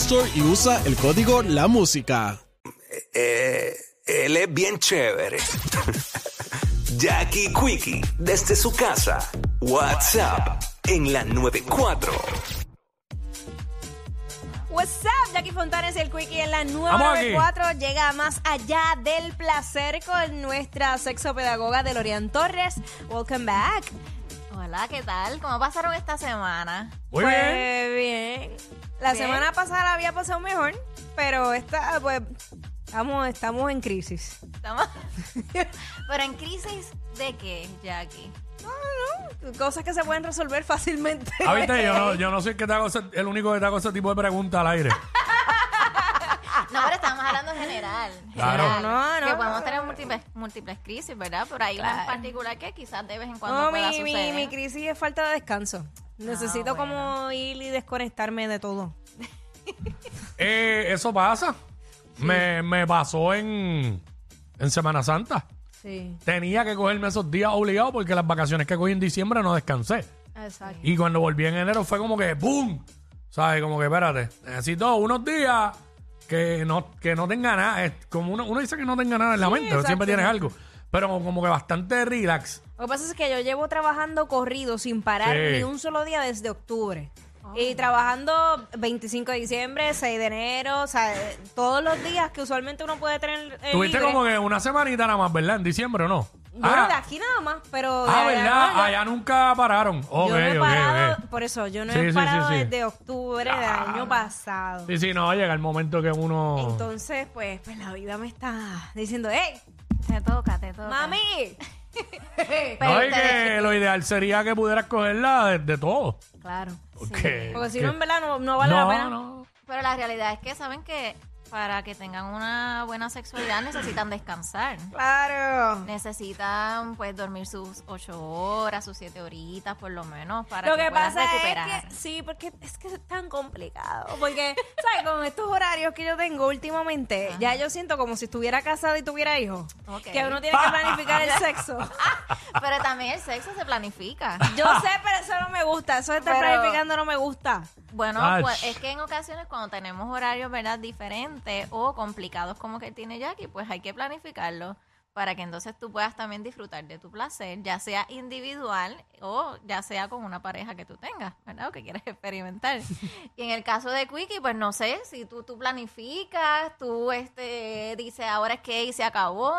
Store y usa el código La Música. Eh, él es bien chévere. Jackie Quickie, desde su casa. WhatsApp en la 94. What's up, Jackie Fontanes y el Quickie en la Vamos aquí. 994 llega más allá del placer con nuestra sexopedagoga Delorian Torres. Welcome back. Hola, ¿qué tal? ¿Cómo pasaron esta semana? Muy Pues, bien. bien. La semana pasada la había pasado mejor, pero esta, pues, estamos, estamos en crisis. ¿Estamos? Pero en crisis de qué, Jackie? Cosas que se pueden resolver fácilmente. Ah, viste, yo no, yo no soy el, que te hago ese- el único que te hago ese tipo de preguntas al aire. No, pero estamos hablando en general. Claro. General. No, no, Que no. podemos tener múltiples, múltles crisis, ¿verdad? Pero hay una en particular que quizás de vez en cuando No, pueda mi, mi, suceder. mi crisis es falta de descanso. Necesito Ah, bueno. como ir y desconectarme de todo. Eh, eso pasa. Me, me pasó en, en Semana Santa. Sí. Tenía que cogerme esos días obligados porque las vacaciones que cogí en diciembre no descansé. Exacto. Y cuando volví en enero fue como que ¡boom! ¿Sabes? Como que espérate, necesito unos días que no, que no tenga nada. Es como uno, uno dice que no tenga nada en la Sí, mente, exacto, siempre tienes algo. Pero como que bastante relax. Lo que pasa es que yo llevo trabajando corrido sin parar Sí. ni un solo día desde octubre. Y trabajando 25 de diciembre, 6 de enero, o sea, eh, todos los días que usualmente uno puede tener eh, Tuviste libre. como que una semanita nada más, ¿verdad? En diciembre, ¿o no? Bueno, ah, de aquí nada más, pero de ah, allá ¿verdad? no, Allá nunca pararon. Ok, yo no he ok, parado, ok. por eso, yo no Sí, he sí, parado sí, sí. desde octubre del año pasado. Sí, sí, no, llega el momento que uno... Entonces, pues, pues la vida me está diciendo, ¡hey, Te toca, te toca. mami! Pero no, y ustedes- que lo ideal sería que pudieras cogerla de, de todo. claro. Porque, Porque si que- no, en verdad, no, no vale no, la pena. no. Pero la realidad es que saben que para que tengan una buena sexualidad necesitan descansar. Claro. Necesitan pues dormir sus ocho horas, sus siete horitas por lo menos para Lo que, que puedan pasa recuperar. es que, sí, porque es que es tan complicado. Porque, ¿sabes? Con estos horarios que yo tengo últimamente, ya yo siento como si estuviera casada y tuviera hijos. Ok. Que uno tiene que planificar el sexo. Pero también el sexo se planifica. Yo sé, pero eso no me gusta. Eso de estar Pero- planificando no me gusta. Bueno, Ach. pues es que en ocasiones cuando tenemos horarios, ¿verdad? Diferentes o complicados como que tiene Jackie, pues hay que planificarlo para que entonces tú puedas también disfrutar de tu placer, ya sea individual o ya sea con una pareja que tú tengas, ¿verdad? O que quieres experimentar. y en el caso de Quickie, pues no sé, si tú, tú planificas, tú este dices, ahora es que y se acabó.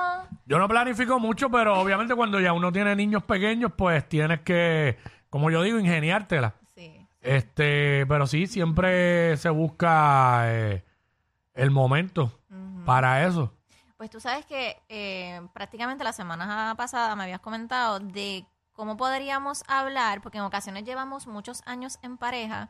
Yo no planifico mucho, pero obviamente cuando ya uno tiene niños pequeños, pues tienes que, como yo digo, ingeniártela. Sí. Este, pero sí, siempre se busca eh, el momento para eso. Pues tú sabes que eh, prácticamente la semana pasada me habías comentado de cómo podríamos hablar, porque en ocasiones llevamos muchos años en pareja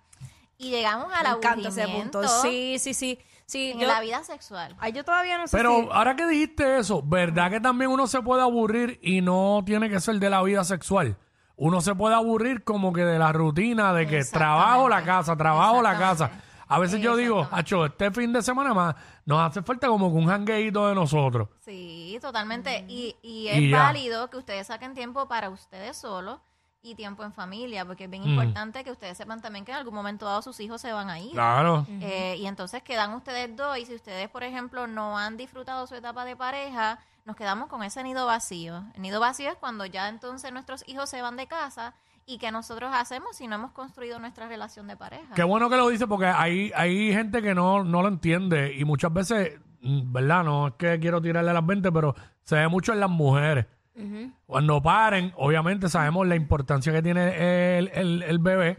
y llegamos al Me encanta ese aburrimiento punto. Sí, sí, sí. sí en yo, la vida sexual. Ay, yo todavía no sé Pero si- ahora que dijiste eso, ¿verdad que también uno se puede aburrir y no tiene que ser de la vida sexual? Uno se puede aburrir como que de la rutina de que trabajo la casa, trabajo la casa. Exactamente. A veces yo digo, Acho, este fin de semana más nos hace falta como que un jangueito de nosotros. Sí, totalmente. Y, y es Y ya. válido que ustedes saquen tiempo para ustedes solos y tiempo en familia, porque es bien Mm. importante que ustedes sepan también que en algún momento dado sus hijos se van a ir. Claro. Eh, y entonces quedan ustedes dos y si ustedes, por ejemplo, no han disfrutado su etapa de pareja, nos quedamos con ese nido vacío. El nido vacío es cuando ya entonces nuestros hijos se van de casa y qué nosotros hacemos si no hemos construido nuestra relación de pareja. Qué bueno que lo dice porque hay, hay gente que no, no lo entiende y muchas veces, mm, ¿verdad? No es que quiero tirarle a las 20, pero se ve mucho en las mujeres. Cuando paren, obviamente sabemos la importancia que tiene el, el- el bebé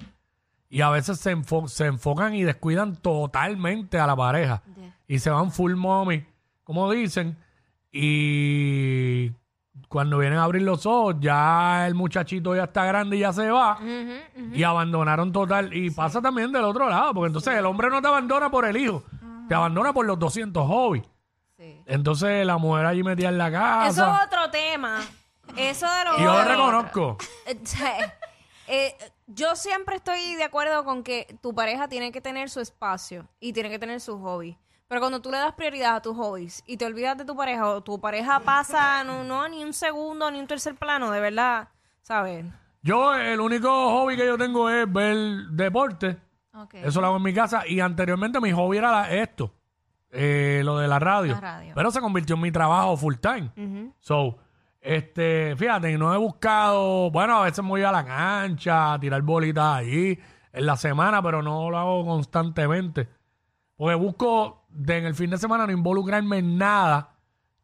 y a veces se, enfo- se enfocan y descuidan totalmente a la pareja Yeah. y se van full mommy, como dicen, y cuando vienen a abrir los ojos, ya el muchachito ya está grande y ya se va y abandonaron total. Y pasa también del otro lado, porque entonces el hombre no te abandona por el hijo, te abandona por los 200 hobbies. Sí. Entonces la mujer allí metida en la Eso casa. es otro tema. Eso de los y yo lo reconozco. Eh, eh, yo siempre estoy de acuerdo con que tu pareja tiene que tener su espacio y tiene que tener su hobby. Pero cuando tú le das prioridad a tus hobbies y te olvidas de tu pareja o tu pareja pasa no, no ni un segundo ni un tercer plano, de verdad, ¿sabes? Yo, el único hobby que yo tengo es ver deporte. Eso lo hago en mi casa. Y anteriormente mi hobby era la- esto, eh, lo de la radio. La radio. Pero se convirtió en mi trabajo full time. So, este, fíjate, no he buscado, bueno, a veces me voy a la cancha, a tirar bolitas ahí en la semana, pero no lo hago constantemente. Porque busco de, en el fin de semana no involucrarme en nada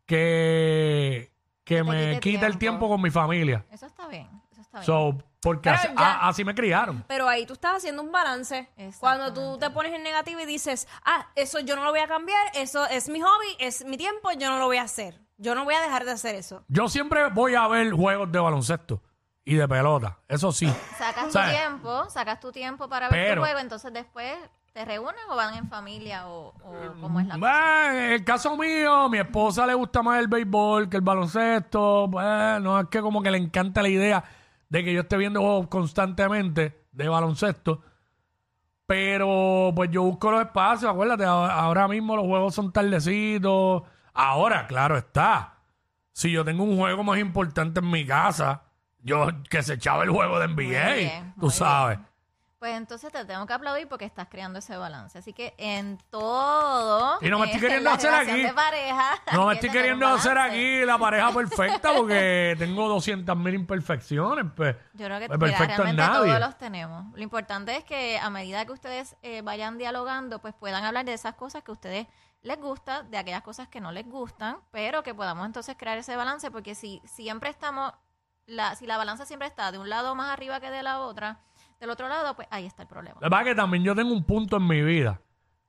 que, que me quite quite el tiempo. con mi familia. Eso está bien. Eso está bien. So, porque así, ya- a- así me criaron. Pero ahí tú estás haciendo un balance. Cuando tú te pones en negativo y dices, ah, eso yo no lo voy a cambiar, eso es mi hobby, es mi tiempo, yo no lo voy a hacer. Yo no voy a dejar de hacer eso. Yo siempre voy a ver juegos de baloncesto y de pelota. Eso sí. Sacas tu tiempo, sacas tu tiempo para ver Pero- tu juego, entonces después te reúnen o van en familia o, o cómo es la cosa. Bueno, en el caso mío, mi esposa le gusta más el béisbol que el baloncesto. Bueno, no es que como que le encanta la idea de que yo esté viendo juegos constantemente de baloncesto. Pero pues yo busco los espacios, acuérdate, ahora mismo los juegos son tardecitos. Ahora, claro está. Si yo tengo un juego más importante en mi casa, yo que se echaba el juego de NBA, bien, tú sabes. Pues entonces te tengo que aplaudir porque estás creando ese balance. Así que en todo. Y no me estoy queriendo hacer aquí. pareja. No me estoy queriendo hacer aquí la pareja perfecta porque tengo 200 mil imperfecciones. Pues, Yo creo que Pues perfecto nadie. todos los tenemos. Lo importante es que a medida que ustedes eh, vayan dialogando, pues puedan hablar de esas cosas que a ustedes les gusta, de aquellas cosas que no les gustan, pero que podamos entonces crear ese balance, porque si siempre estamos, la, si la balanza siempre está de un lado más arriba que de la otra, del otro lado, pues ahí está el problema. la verdad que también yo tengo un punto en mi vida.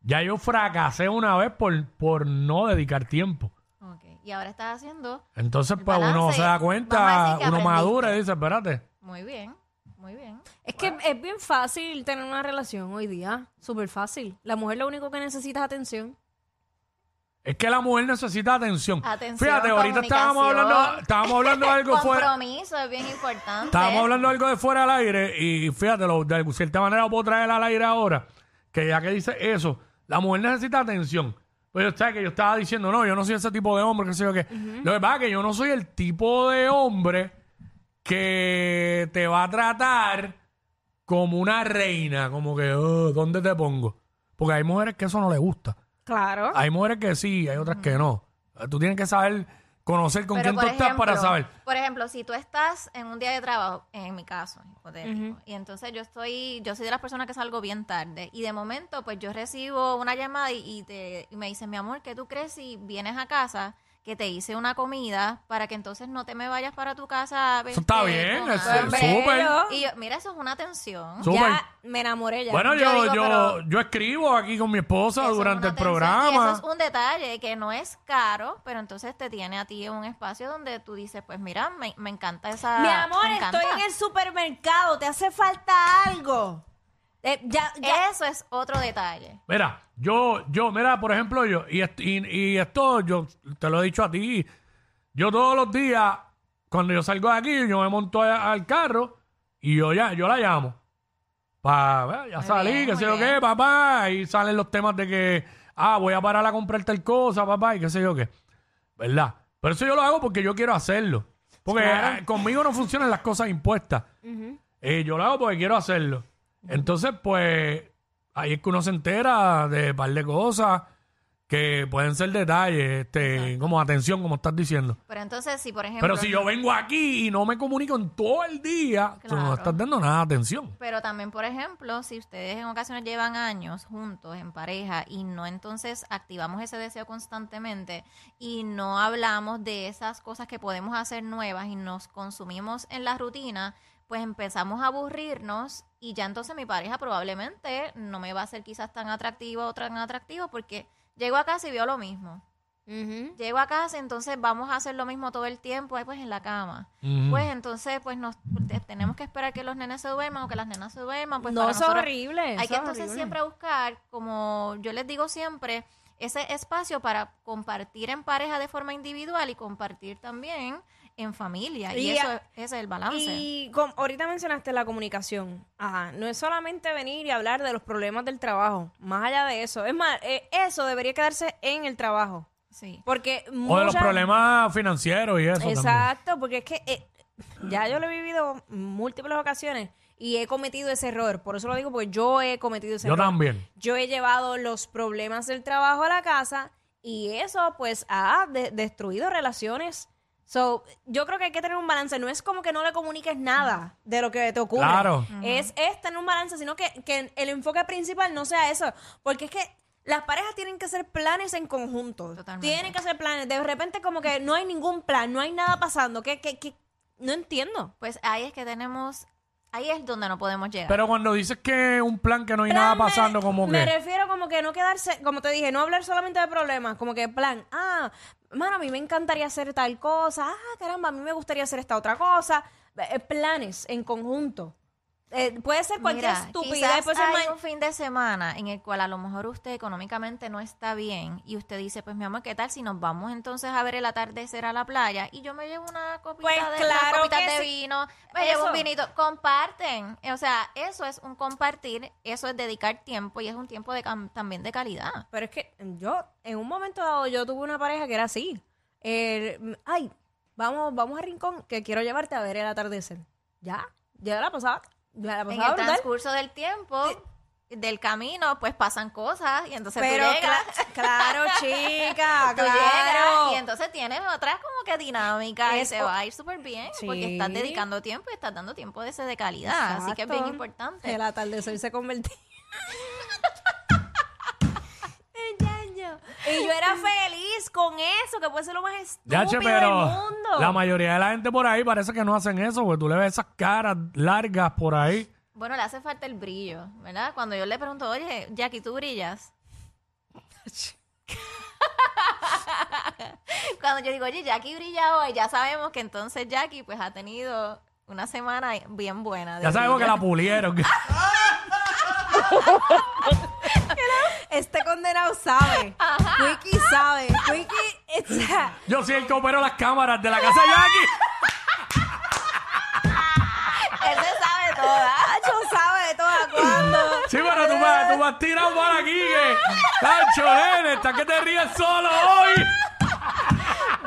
Ya yo fracasé una vez por, por no dedicar tiempo. Ok, Y ahora estás haciendo Entonces, El pues uno balance, se da vamos a cuenta, decir que uno aprendiste. madura y dice, espérate. muy bien, muy bien. Es que es bien fácil tener una relación hoy día. Súper fácil. La mujer lo único que necesita es atención. Es que la mujer necesita atención. Atención, Fíjate, ahorita estábamos hablando, estábamos hablando de algo fuera. Compromiso es bien importante. Estábamos hablando de algo de fuera al aire y fíjate, lo, de cierta manera lo puedo traer al aire ahora, que ya que dice eso, la mujer necesita atención. Pues yo, que yo estaba diciendo, no, yo no soy ese tipo de hombre, que sé yo qué. Lo que pasa es que yo no soy el tipo de hombre que te va a tratar como una reina, como que, "Oh, ¿dónde te pongo? Porque hay mujeres que eso no les gusta. Claro. Hay mujeres que sí, hay otras que no. Tú tienes que saber conocer con Pero, quién tú por estás para saber. Por ejemplo, si tú estás en un día de trabajo, en mi caso, hipotético, y entonces yo estoy, yo soy de las personas que salgo bien tarde, y de momento, pues yo recibo una llamada y, y te, y me dicen, mi amor, ¿qué tú crees si vienes a casa? Que te hice una comida para que entonces no te me vayas para tu casa. Eso está bien, es- hambre". es súper. Y yo, mira, eso es una atención. Súper. Ya me enamoré ya. Bueno, Yo yo, digo, yo, escribo aquí con mi esposa Eso durante el atención, Y programa. eso es un detalle que no es caro, pero entonces te tiene a ti en un espacio donde tú dices, pues mira, me, me encanta esa... Mi amor, estoy en el supermercado. ¿Te hace falta algo? Eh, ya, ya. Eso es otro detalle. Mira, yo, yo, mira, por ejemplo, yo, y, est- y, y esto yo te lo he dicho a ti, yo todos los días, cuando yo salgo de aquí, yo me monto a- al carro y yo ya, yo la llamo. Pa, ya Muy salí, bien, que muy sé yo bien. qué, papá, y salen los temas de que, ah, voy a parar a comprar tal cosa, papá, y qué sé yo qué. ¿Verdad? Pero eso yo lo hago porque yo quiero hacerlo. Porque eh, conmigo no funcionan las cosas impuestas. Eh, yo lo hago porque quiero hacerlo. Entonces, pues, ahí es que uno se entera de un par de cosas que pueden ser detalles, este, como atención, como estás diciendo. Pero entonces, si por ejemplo... Pero si yo vengo aquí y no me comunico en todo el día, tú no Claro. estás dando nada de atención. Pero también, por ejemplo, si ustedes en ocasiones llevan años juntos, en pareja, y no entonces activamos ese deseo constantemente y no hablamos de esas cosas que podemos hacer nuevas y nos consumimos en la rutina, pues empezamos a aburrirnos y ya entonces mi pareja probablemente no me va a ser quizás tan atractiva o tan atractivo porque llego a casa y veo lo mismo. Llego a casa, entonces vamos a hacer lo mismo todo el tiempo, ahí pues en la cama. Pues entonces, pues nos te- tenemos que esperar que los nenes se duerman o que las nenas se duerman. Pues no, es horrible. Hay que es entonces horrible. siempre buscar, como yo les digo siempre, ese espacio para compartir en pareja de forma individual y compartir también en familia. Y, Y eso a- ese es el balance. Y ahorita mencionaste la comunicación. Ajá. No es solamente venir y hablar de los problemas del trabajo. Más allá de eso. Es más, eh, eso debería quedarse en el trabajo. Sí. Porque O de los muchas- problemas financieros y eso también. Exacto, porque es que eh, ya yo lo he vivido múltiples ocasiones y he cometido ese error. Por eso lo digo, porque yo he cometido ese Yo error. también. Yo he llevado los problemas del trabajo a la casa y eso pues ha de- destruido relaciones. So, yo creo que hay que tener un balance. No es como que no le comuniques nada de lo que te ocurre. Claro. Es, es tener un balance, sino que, que el enfoque principal no sea eso. Porque es que las parejas tienen que hacer planes en conjunto. Totalmente. Tienen que hacer planes. De repente como que no hay ningún plan, no hay nada pasando. que que que No entiendo. Pues ahí es que tenemos, ahí es donde no podemos llegar. Pero cuando dices que un plan que no hay nada Plan me- pasando, como Me que... refiero como que no quedarse, como te dije, no hablar solamente de problemas, como que plan, ah, mano, a mí me encantaría hacer tal cosa, ah, caramba, a mí me gustaría hacer esta otra cosa, Eh, planes en conjunto. Eh, puede ser cualquier Mira, estupidez, puede ser hay un fin de semana en el cual a lo mejor usted económicamente no está bien y usted dice, pues mi amor, ¿qué tal si nos vamos entonces a ver el atardecer a la playa y yo me llevo una copita Pues de, claro copitas que de sí. vino, me llevo un vinito, comparten, o sea, eso es un compartir, eso es dedicar tiempo y es un tiempo de también de calidad. Pero es que yo, en un momento dado, yo tuve una pareja que era así. Ay, vamos, vamos a Rincón, que quiero llevarte a ver el atardecer. Ya, ya la pasaba, la En el brutal. transcurso del tiempo, del camino, pues pasan cosas y entonces Pero tú llegas. cla- claro, chica, Tú claro. llegas y entonces tienes otras como que dinámica y se va a ir súper bien porque estás dedicando tiempo y estás dando tiempo de ese de calidad. Así que es bien importante. El atardecer se convertía. Y yo era feliz con eso, que puede ser lo más estúpido che, pero del mundo. la mayoría de la gente por ahí parece que no hacen eso, porque tú le ves esas caras largas por ahí. Bueno, le hace falta el brillo, ¿verdad? Cuando yo le pregunto, oye, Jackie, ¿tú brillas? Cuando yo digo, oye, Jackie brilla hoy, ya sabemos que entonces Jackie pues ha tenido una semana bien buena. de Ya sabemos que la pulieron. Este condenado sabe. Wiki sabe. Wiki, sea, Yo soy el que opero las cámaras de la casa de Jackie. Él se sabe toda. Nacho sabe de toda cuando. Sí, pero tú me, tú me has tirado para aquí que... Tacho, nene, está que te ríes solo hoy.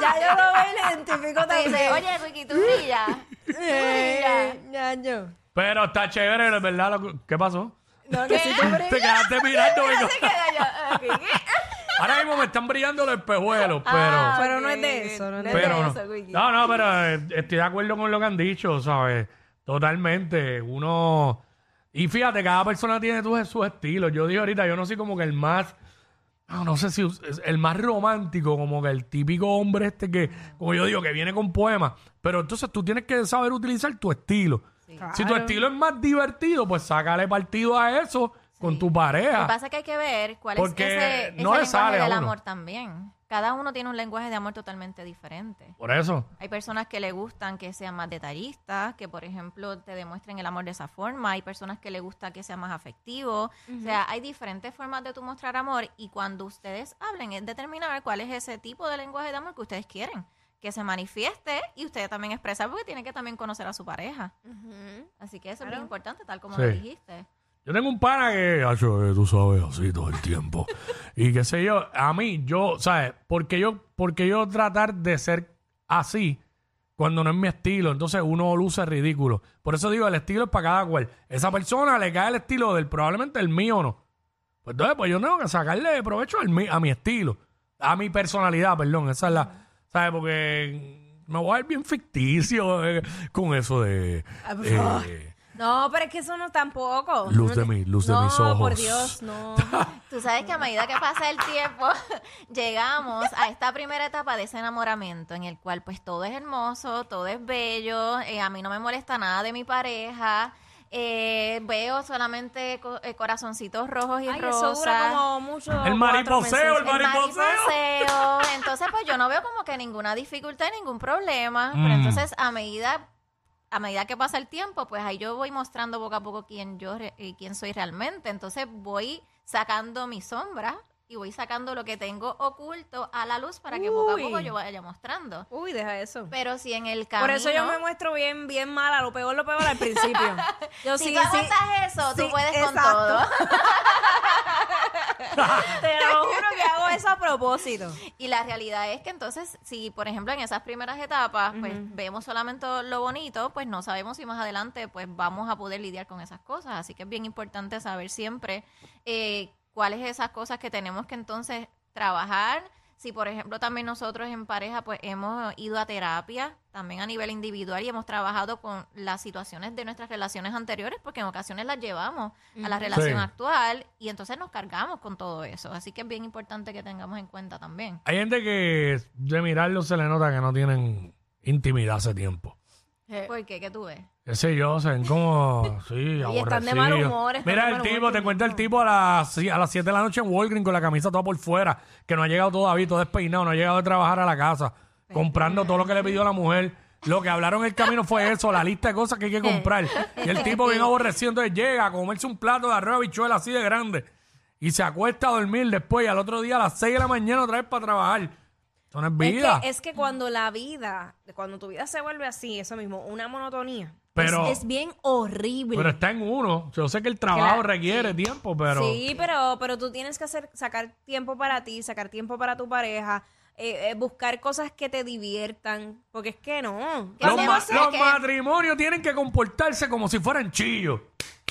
Ya yo lo veo y le identifico dice, también. oye, Ricky, ¿tú brillas? Eh, ñaño. Pero está chévere, verdad. ¿Qué pasó? No, que si tú Te brillas. quedaste mirando. y no- Se queda yo, Ricky. Ahora mismo me están brillando los espejuelos, pero... Ah, Pero no es de eso, no es de pero no. eso, Wiki. No, no, pero eh, estoy de acuerdo con lo que han dicho, ¿sabes? Totalmente. Uno. Y fíjate, cada persona tiene sus, sus estilos. Yo dije ahorita, yo no soy como que el más. No, no sé si es el más romántico, como que el típico hombre este que, como yo digo, que viene con poemas. Pero entonces tú tienes que saber utilizar tu estilo. Si tu estilo es más divertido, pues sácale partido a eso con tu Lo que pareja. pasa es que hay que ver cuál Porque es ese, ese no le lenguaje sale a del uno. amor también. Cada uno tiene un lenguaje de amor totalmente diferente. Por eso. Hay personas que le gustan que sean más detallistas, que por ejemplo te demuestren el amor de esa forma. Hay personas que le gusta que sea más afectivo. O sea, hay diferentes formas de tu mostrar amor y cuando ustedes hablen es determinar cuál es ese tipo de lenguaje de amor que ustedes quieren. Que se manifieste y ustedes también expresar porque tienen que también conocer a su pareja. Así que eso es bien importante, tal como Sí. lo dijiste. Yo tengo un pana que, Acho, eh, tú sabes, así todo el tiempo. y qué sé yo, a mí, yo, ¿sabes? Porque yo, porque yo tratar de ser así cuando no es mi estilo, entonces uno luce ridículo. Por eso digo, el estilo es para cada cual. Esa persona le cae el estilo del, probablemente el mío no. Pues entonces, pues yo tengo que sacarle provecho al mi- a mi estilo, a mi personalidad, perdón. Esa es la, ¿sabes? Porque me voy a ver bien ficticio eh, con eso de... eh, No, pero es que eso no tampoco. Luz No de mi- luz de No, mis ojos. por Dios, no. Tú sabes que a medida que pasa el tiempo, llegamos a esta primera etapa de ese enamoramiento en el cual pues todo es hermoso, todo es bello, eh, a mí no me molesta nada de mi pareja, eh, veo solamente co- eh, corazoncitos rojos y Ay, rosas. eso dura como mucho. El cuatro mariposeo, el el mariposeo. mariposeo. Entonces, pues yo no veo como que ninguna dificultad, ningún problema. Pero Mm. entonces, a medida, a medida que pasa el tiempo, pues ahí yo voy mostrando poco a poco quién yo re- y quién soy realmente. Entonces voy sacando mi sombra y voy sacando lo que tengo oculto a la luz para que poco a poco yo vaya mostrando. Uy, deja eso. Pero si en el camino... Por eso yo me muestro bien, bien mala, lo peor, lo peor al principio. Yo Si sí, tú sí, aguantas eso, tú puedes con todo. te lo juro que hago eso a propósito. Y la realidad es que entonces, si por ejemplo en esas primeras etapas, pues vemos solamente lo bonito, pues no sabemos si más adelante pues vamos a poder lidiar con esas cosas. Así que es bien importante saber siempre eh, cuáles esas cosas que tenemos que entonces trabajar. Si por ejemplo también nosotros en pareja pues hemos ido a terapia, también a nivel individual y hemos trabajado con las situaciones de nuestras relaciones anteriores, porque en ocasiones las llevamos a la relación Sí. actual y entonces nos cargamos con todo eso. Así que es bien importante que tengamos en cuenta también. Hay gente que de mirarlo se le nota que no tienen intimidad hace tiempo. ¿Por qué? ¿Qué tú ves? Qué sé yo, se ven como, sí, Y están de aborrecidos. mal humor, están Mira de el mal humor tipo, te todo el encuentra el tiempo. tipo a las, a las 7 de la noche en Walgreens con la camisa toda por fuera, que no ha llegado todavía, todo despeinado, no ha llegado de trabajar a la casa, comprando todo lo que le pidió la mujer. Lo que hablaron en el camino fue eso, la lista de cosas que hay que comprar. Y el tipo bien aborrecido, entonces llega a comerse un plato de arroz bichuela así de grande y se acuesta a dormir después y al otro día a las 6 de la mañana otra vez para trabajar. Eso no es vida. Es que, es que cuando la vida, cuando tu vida se vuelve así, eso mismo, una monotonía, Pero- es, es bien horrible. Pero está en uno. Yo sé que el trabajo Claro, requiere tiempo, pero... Sí, pero, pero tú tienes que hacer, sacar tiempo para ti, sacar tiempo para tu pareja, eh, eh, buscar cosas que te diviertan, porque es que no. Los, ma- matrimonios tienen que comportarse como si fueran chillos.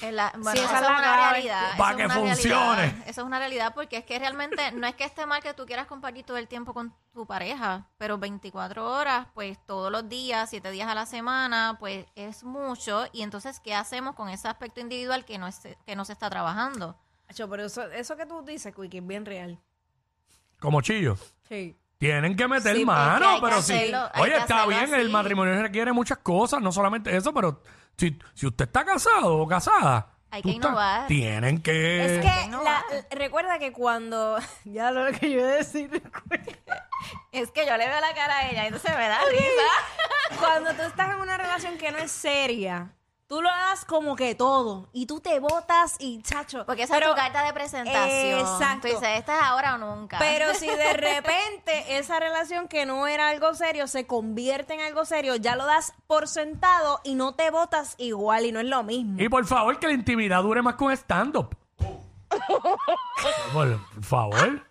Es la- bueno, esa es una realidad. Pa' eso que funcione. realidad. Eso es una realidad porque es que realmente no es que esté mal que tú quieras compartir todo el tiempo con tu pareja, pero 24 horas, pues todos los días, 7 días a la semana, pues es mucho. Y entonces, ¿qué hacemos con ese aspecto individual que no, es, que no se está trabajando? Acho, pero eso, eso que tú dices, Quickie, es bien real. Como chillos. Sí. Tienen que meter Sí, mano, hay que pero sí. hacerlo, hay Oye, que está hacerlo bien, así. el matrimonio requiere muchas cosas, no solamente eso, pero si, si usted está casado o casada, Hay tú que estás- innovar. tienen que... Es que la- recuerda que cuando ya lo que yo iba a decir Es que yo le veo la cara a ella, entonces me da risa. cuando tú estás en una relación que no es seria, tú lo das como que todo y tú te botas y chacho. Porque esa pero, es tu carta de presentación. Exacto. Tú dices, esta es ahora o nunca. Pero si de repente esa relación que no era algo serio se convierte en algo serio, ya lo das por sentado y no te botas igual y no es lo mismo. Y por favor, que la intimidad dure más con stand-up. por, por favor.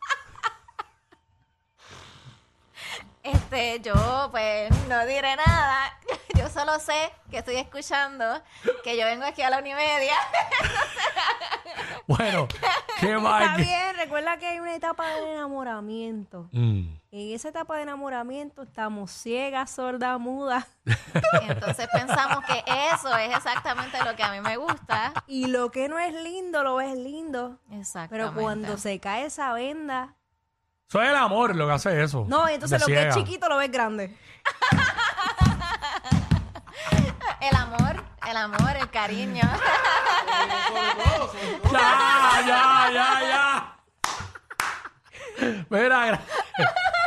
Este, yo pues no diré nada. Yo solo sé que estoy escuchando, que yo vengo aquí a la unimedia. Bueno, ¿qué más? Está bien, recuerda que hay una etapa de enamoramiento. Mm. En esa etapa de enamoramiento estamos ciegas, sordas, mudas. Y entonces pensamos que eso es exactamente lo que a mí me gusta. Y lo que no es lindo, lo ves lindo. Exactamente. Pero cuando se cae esa venda. Eso es el amor lo que hace eso. No, entonces De lo que es chiquito lo ves grande. El amor, el amor, el cariño. Ya, ya, ya, ya. Mira, gra-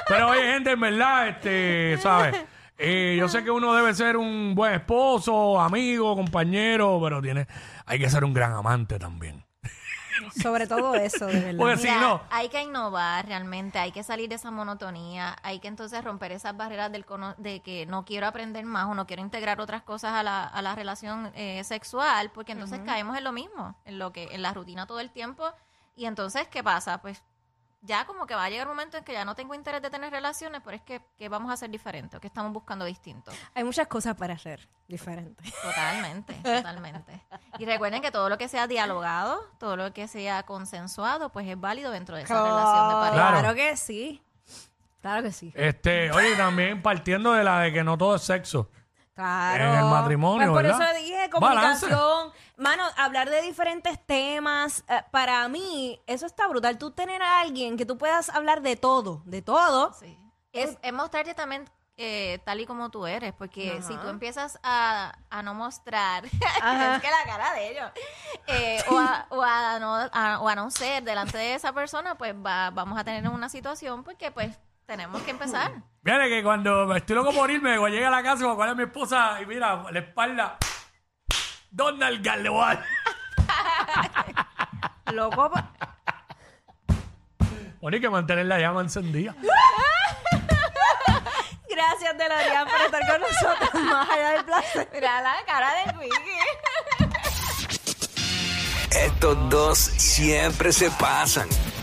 pero oye, gente, en verdad, este, ¿sabes? Eh, yo sé que uno debe ser un buen esposo, amigo, compañero, pero tiene, hay que ser un gran amante también. Sobre todo eso, de verdad. Porque si Mira, no, hay que innovar realmente, hay que salir de esa monotonía, hay que entonces romper esas barreras del cono- de que no quiero aprender más o no quiero integrar otras cosas a la, a la relación eh, sexual, porque entonces caemos en lo mismo, en lo que en la rutina todo el tiempo y entonces qué pasa, pues ya como que va a llegar un momento en que ya no tengo interés de tener relaciones, pero es que, que vamos a hacer diferente, o que estamos buscando distinto. Hay muchas cosas para hacer diferentes. Totalmente, totalmente. Y recuerden que todo lo que sea dialogado, todo lo que sea consensuado, pues es válido dentro de esa relación de pareja. Claro. Claro que sí. Claro que sí. Este, oye, también partiendo de la de que no todo es sexo. Claro. En el matrimonio, Pues por ¿verdad? eso dije Balance. comunicación. Mano, hablar de diferentes temas. eh, para mí, eso está brutal. Tú tener a alguien que tú puedas hablar de todo, de todo. Sí. Es, es mostrarte también eh, tal y como tú eres, porque si tú empiezas a, a no mostrar, es que la cara de ellos, eh, o, a, o, a no, a- o a no ser delante de esa persona, pues va- vamos a tener una situación porque pues tenemos que empezar. Viene que cuando me estoy loco por irme, cuando llegue a la casa, cuando a mi esposa y mira, la espalda, Donald Galewan. Loco. pa- Bueno, hay que mantener la llama encendida. Gracias, Delarian, por estar con nosotros más allá del placer. Mira la cara de Vicky. Estos dos siempre se pasan.